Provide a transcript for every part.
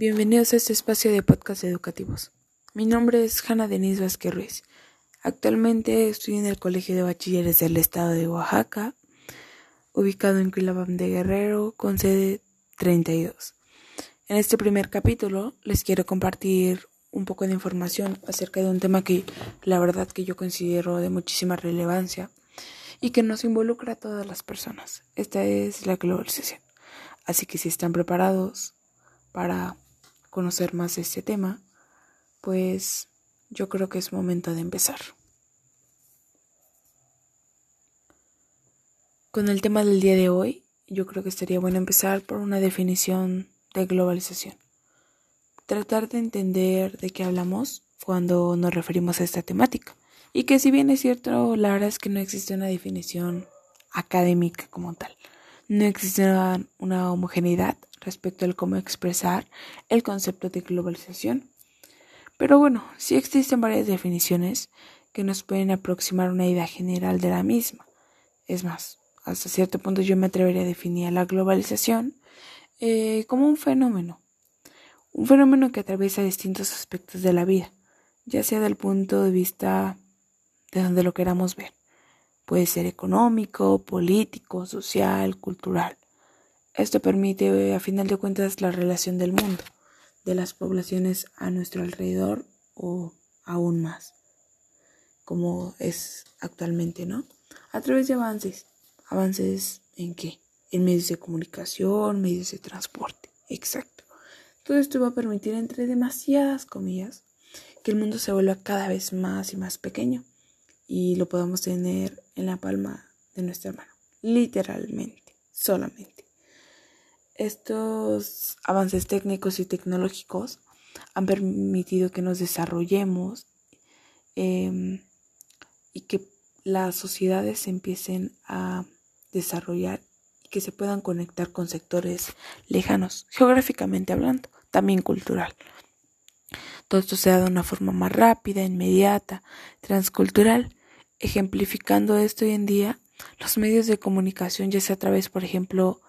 Bienvenidos a este espacio de podcast educativos. Mi nombre es Hanna Denise Vázquez Ruiz. Actualmente estoy en el Colegio de Bachilleres del Estado de Oaxaca, ubicado en Quilabam de Guerrero, con sede 32. En este primer capítulo les quiero compartir un poco de información acerca de un tema que la verdad que yo considero de muchísima relevancia y que nos involucra a todas las personas. Esta es la globalización. Así que si están preparados para conocer más de este tema, pues yo creo que es momento de empezar. Con el tema del día de hoy, yo creo que estaría bueno empezar por una definición de globalización. Tratar de entender de qué hablamos cuando nos referimos a esta temática. Y que si bien es cierto, la verdad es que no existe una definición académica como tal. No existe una homogeneidad respecto al cómo expresar el concepto de globalización. Pero bueno, sí existen varias definiciones que nos pueden aproximar una idea general de la misma. Es más, hasta cierto punto yo me atrevería a definir la globalización eh, como un fenómeno. Un fenómeno que atraviesa distintos aspectos de la vida, ya sea del punto de vista de donde lo queramos ver. Puede ser económico, político, social, cultural. Esto permite, a final de cuentas, la relación del mundo, de las poblaciones a nuestro alrededor o aún más, como es actualmente, ¿no? A través de avances. ¿Avances en qué? En medios de comunicación, medios de transporte. Exacto. Todo esto va a permitir, entre demasiadas comillas, que el mundo se vuelva cada vez más y más pequeño y lo podamos tener en la palma de nuestra mano. Literalmente, solamente. Estos avances técnicos y tecnológicos han permitido que nos desarrollemos em, y que las sociedades empiecen a desarrollar y que se puedan conectar con sectores lejanos, geográficamente hablando, también cultural. Todo esto se da de una forma más rápida, inmediata, transcultural, ejemplificando esto hoy en día los medios de comunicación, ya sea a través, por ejemplo,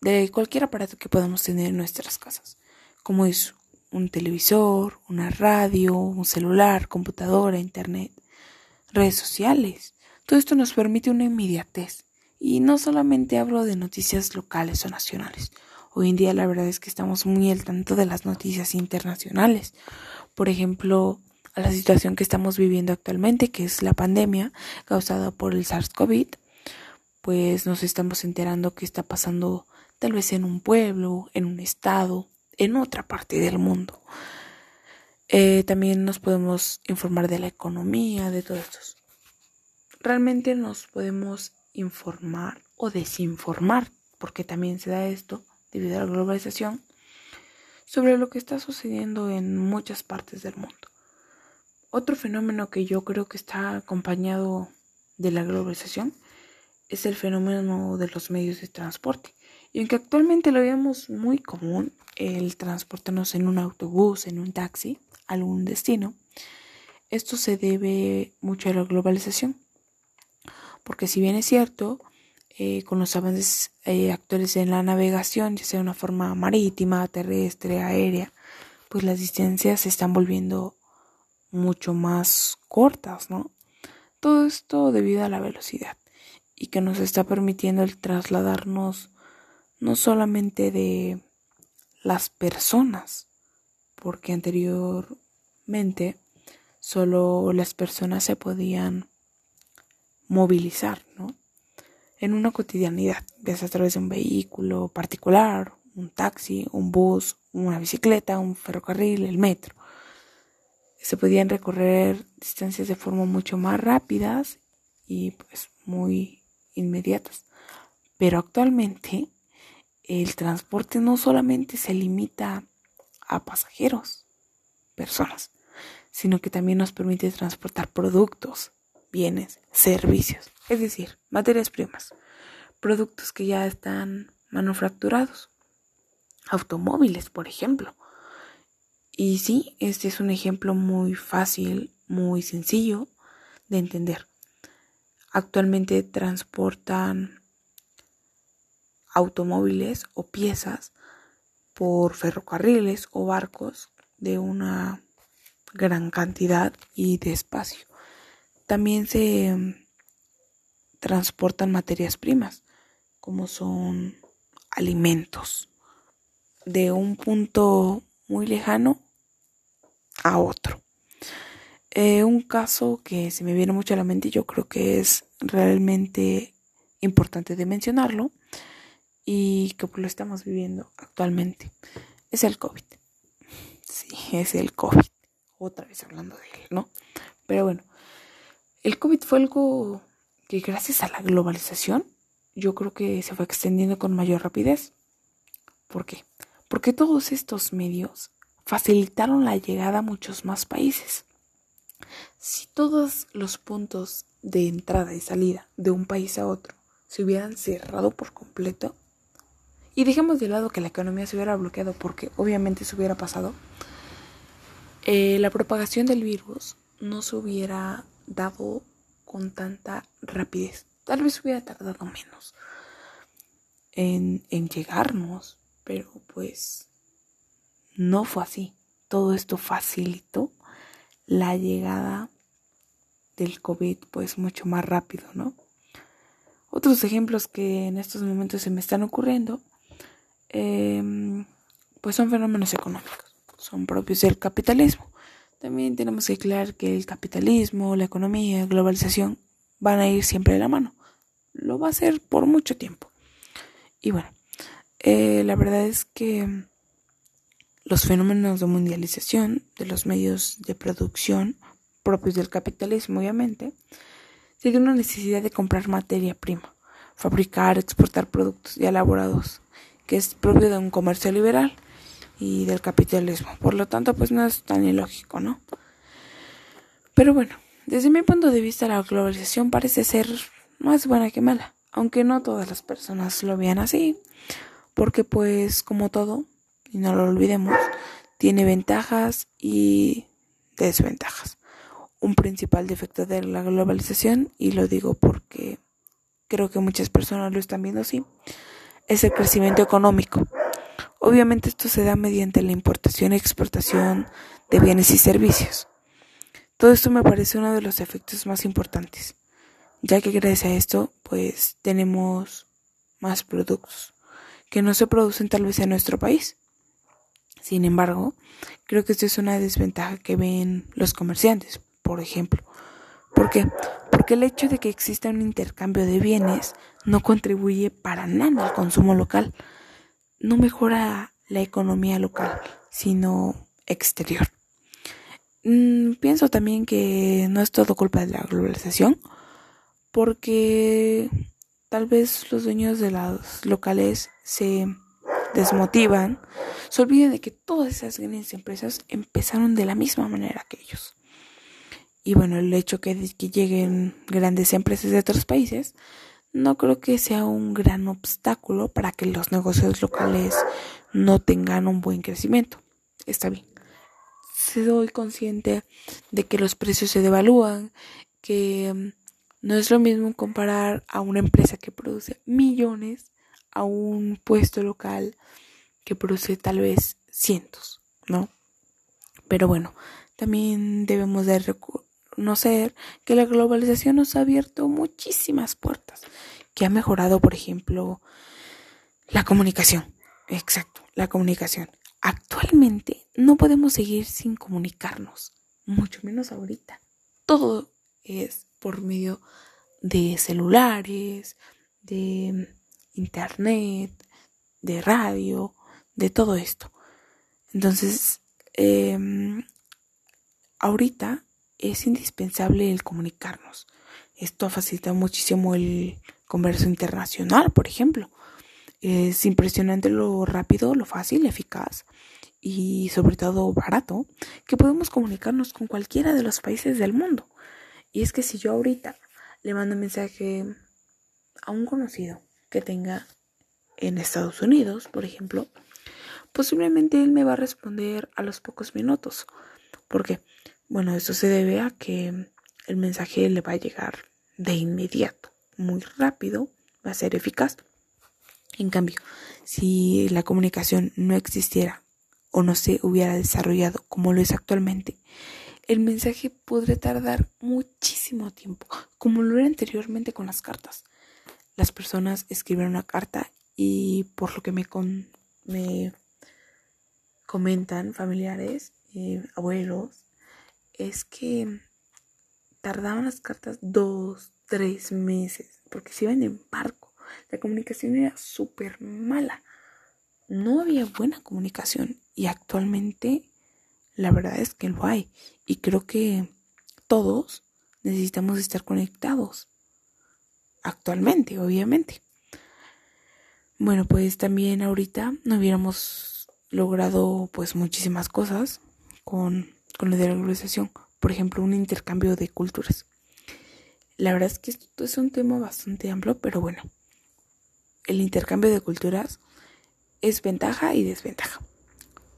de cualquier aparato que podamos tener en nuestras casas, como es un televisor, una radio, un celular, computadora, internet, redes sociales. Todo esto nos permite una inmediatez. Y no solamente hablo de noticias locales o nacionales. Hoy en día la verdad es que estamos muy al tanto de las noticias internacionales. Por ejemplo, a la situación que estamos viviendo actualmente, que es la pandemia causada por el SARS-CoV, pues nos estamos enterando que está pasando tal vez en un pueblo, en un estado, en otra parte del mundo. Eh, también nos podemos informar de la economía, de todo esto. Realmente nos podemos informar o desinformar, porque también se da esto debido a la globalización, sobre lo que está sucediendo en muchas partes del mundo. Otro fenómeno que yo creo que está acompañado de la globalización es el fenómeno de los medios de transporte. Y aunque actualmente lo vemos muy común, el transportarnos en un autobús, en un taxi, a algún destino, esto se debe mucho a la globalización. Porque si bien es cierto, eh, con los avances eh, actuales en la navegación, ya sea de una forma marítima, terrestre, aérea, pues las distancias se están volviendo mucho más cortas, ¿no? Todo esto debido a la velocidad y que nos está permitiendo el trasladarnos no solamente de las personas, porque anteriormente solo las personas se podían movilizar, ¿no? En una cotidianidad, ya sea a través de un vehículo particular, un taxi, un bus, una bicicleta, un ferrocarril, el metro. Se podían recorrer distancias de forma mucho más rápidas y pues muy inmediatas. Pero actualmente el transporte no solamente se limita a pasajeros, personas, sino que también nos permite transportar productos, bienes, servicios, es decir, materias primas, productos que ya están manufacturados, automóviles, por ejemplo. Y sí, este es un ejemplo muy fácil, muy sencillo de entender. Actualmente transportan automóviles o piezas por ferrocarriles o barcos de una gran cantidad y de espacio. También se mm, transportan materias primas, como son alimentos, de un punto muy lejano a otro. Eh, un caso que se me viene mucho a la mente y yo creo que es realmente importante de mencionarlo y que lo estamos viviendo actualmente es el COVID. Sí, es el COVID. Otra vez hablando de él, ¿no? Pero bueno, el COVID fue algo que gracias a la globalización yo creo que se fue extendiendo con mayor rapidez. ¿Por qué? Porque todos estos medios facilitaron la llegada a muchos más países. Si todos los puntos de entrada y salida de un país a otro se hubieran cerrado por completo, y dejemos de lado que la economía se hubiera bloqueado porque obviamente se hubiera pasado, eh, la propagación del virus no se hubiera dado con tanta rapidez. Tal vez hubiera tardado menos en, en llegarnos, pero pues no fue así. Todo esto facilitó la llegada del COVID pues mucho más rápido, ¿no? Otros ejemplos que en estos momentos se me están ocurriendo Em, pues son fenómenos económicos, son propios del capitalismo. También tenemos que aclarar que el capitalismo, la economía, la globalización van a ir siempre de la mano. Lo va a hacer por mucho tiempo. Y bueno, eh, la verdad es que los fenómenos de mundialización de los medios de producción propios del capitalismo, obviamente, tiene una necesidad de comprar materia prima, fabricar, exportar productos ya elaborados que es propio de un comercio liberal y del capitalismo. Por lo tanto, pues no es tan ilógico, ¿no? Pero bueno, desde mi punto de vista la globalización parece ser más buena que mala, aunque no todas las personas lo vean así, porque pues como todo, y no lo olvidemos, tiene ventajas y desventajas. Un principal defecto de la globalización, y lo digo porque creo que muchas personas lo están viendo así, es el crecimiento económico. Obviamente esto se da mediante la importación y exportación de bienes y servicios. Todo esto me parece uno de los efectos más importantes, ya que gracias a esto pues tenemos más productos que no se producen tal vez en nuestro país. Sin embargo, creo que esto es una desventaja que ven los comerciantes, por ejemplo. ¿Por qué? Porque el hecho de que exista un intercambio de bienes no contribuye para nada al consumo local, no mejora la economía local, sino exterior. Mm, pienso también que no es todo culpa de la globalización, porque tal vez los dueños de los locales se desmotivan, se olviden de que todas esas grandes empresas empezaron de la misma manera que ellos. Y bueno, el hecho que, que lleguen grandes empresas de otros países no creo que sea un gran obstáculo para que los negocios locales no tengan un buen crecimiento. Está bien. Soy consciente de que los precios se devalúan, que mm, no es lo mismo comparar a una empresa que produce millones a un puesto local que produce tal vez cientos, ¿no? Pero bueno, también debemos de reconocer que la globalización nos ha abierto muchísimas puertas, que ha mejorado, por ejemplo, la comunicación. Exacto, la comunicación. Actualmente no podemos seguir sin comunicarnos, mucho menos ahorita. Todo es por medio de celulares, de internet, de radio, de todo esto. Entonces, eh, ahorita es indispensable el comunicarnos. Esto ha facilitado muchísimo el comercio internacional, por ejemplo. Es impresionante lo rápido, lo fácil, eficaz y sobre todo barato que podemos comunicarnos con cualquiera de los países del mundo. Y es que si yo ahorita le mando un mensaje a un conocido que tenga en Estados Unidos, por ejemplo, posiblemente él me va a responder a los pocos minutos. ¿Por qué? Bueno, eso se debe a que el mensaje le va a llegar de inmediato, muy rápido, va a ser eficaz. En cambio, si la comunicación no existiera o no se hubiera desarrollado como lo es actualmente, el mensaje podría tardar muchísimo tiempo, como lo era anteriormente con las cartas. Las personas escriben una carta y por lo que me, me comentan familiares, eh, abuelos, es que tardaban las cartas dos, tres meses, porque se iban en barco. La comunicación era súper mala. No había buena comunicación y actualmente la verdad es que lo hay. Y creo que todos necesitamos estar conectados. Actualmente, obviamente. Bueno, pues también ahorita no hubiéramos logrado pues muchísimas cosas con, con la globalización. Por ejemplo, un intercambio de culturas. La verdad es que esto es un tema bastante amplio, pero bueno, el intercambio de culturas es ventaja y desventaja.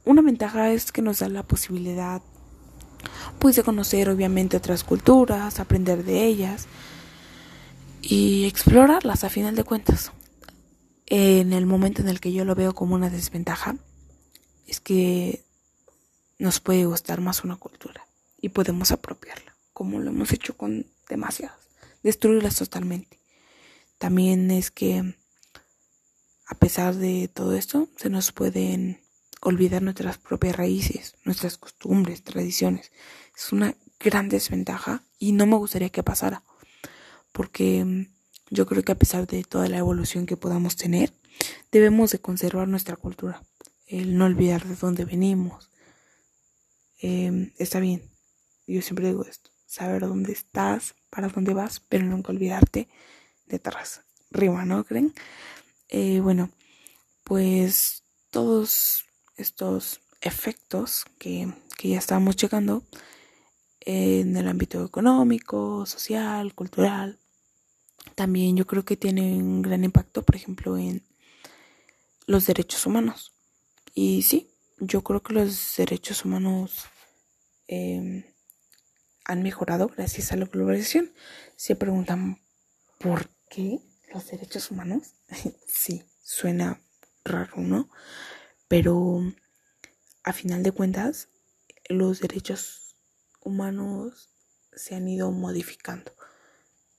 Una ventaja es que nos da la posibilidad pues de conocer obviamente otras culturas, aprender de ellas y explorarlas a final de cuentas. En el momento en el que yo lo veo como una desventaja es que nos puede gustar más una cultura y podemos apropiarla, como lo hemos hecho con demasiadas destruirlas totalmente. También es que a pesar de todo esto, se nos pueden olvidar nuestras propias raíces, nuestras costumbres, tradiciones. Es una gran desventaja y no me gustaría que pasara, porque mm, yo creo que a pesar de toda la evolución que podamos tener, debemos de conservar nuestra cultura, el no olvidar de dónde venimos. Em, está bien, yo siempre digo esto, saber dónde estás, para dónde vas, pero nunca olvidarte de atrás. Rima, ¿no creen? Eh, bueno, pues todos estos efectos que, que ya estábamos checando en el ámbito económico, social, cultural, también yo creo que tiene un gran impacto, por ejemplo, en los derechos humanos. Y sí, yo creo que los derechos humanos eh, han mejorado gracias a la globalización. Se preguntan, ¿por qué los derechos humanos? sí, suena raro, ¿no? Pero a final de cuentas, los derechos humanos se han ido modificando.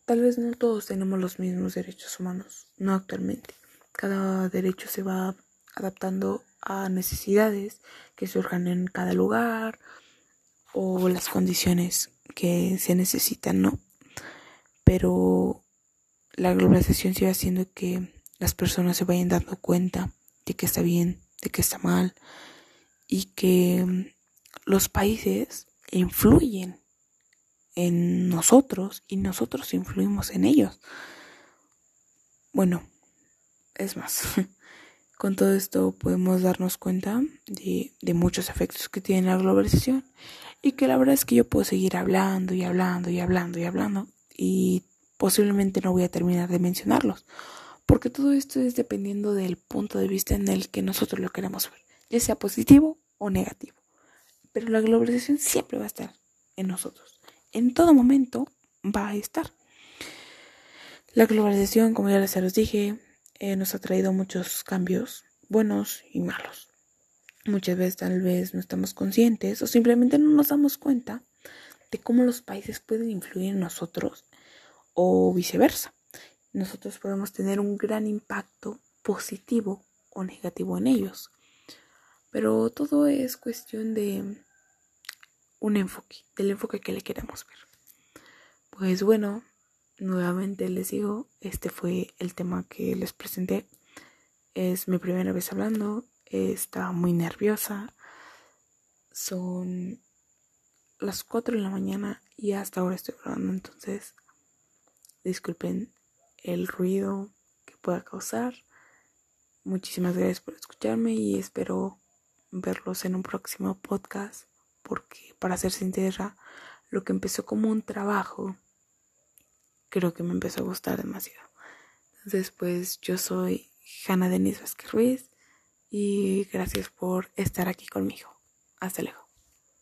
Tal vez no todos tenemos los mismos derechos humanos, no actualmente. Cada derecho se va adaptando a necesidades que surjan en cada lugar o las condiciones que se necesitan, ¿no? Pero la globalización sigue haciendo que las personas se vayan dando cuenta de que está bien, de que está mal y que los países influyen en nosotros y nosotros influimos en ellos. Bueno, es más, con todo esto podemos darnos cuenta de, de muchos efectos que tiene la globalización y que la verdad es que yo puedo seguir hablando y hablando y hablando y hablando y posiblemente no voy a terminar de mencionarlos, porque todo esto es dependiendo del punto de vista en el que nosotros lo queremos ver, ya sea positivo o negativo. Pero la globalización siempre va a estar en nosotros, en todo momento va a estar. La globalización, como ya les dije, eh, nos ha traído muchos cambios buenos y malos. Muchas veces tal vez no estamos conscientes o simplemente no nos damos cuenta de cómo los países pueden influir en nosotros o viceversa. Nosotros podemos tener un gran impacto positivo o negativo en ellos. Pero todo es cuestión de un enfoque, del enfoque que le queremos ver. Pues bueno, nuevamente les digo, este fue el tema que les presenté. Es mi primera vez hablando está muy nerviosa. Son las 4 de la mañana y hasta ahora estoy grabando, entonces disculpen el ruido que pueda causar. Muchísimas gracias por escucharme y espero verlos en un próximo podcast porque para ser sincera, lo que empezó como un trabajo creo que me empezó a gustar demasiado. Entonces, pues yo soy Hanna Denise Vázquez Ruiz y gracias por estar aquí conmigo. Hasta luego.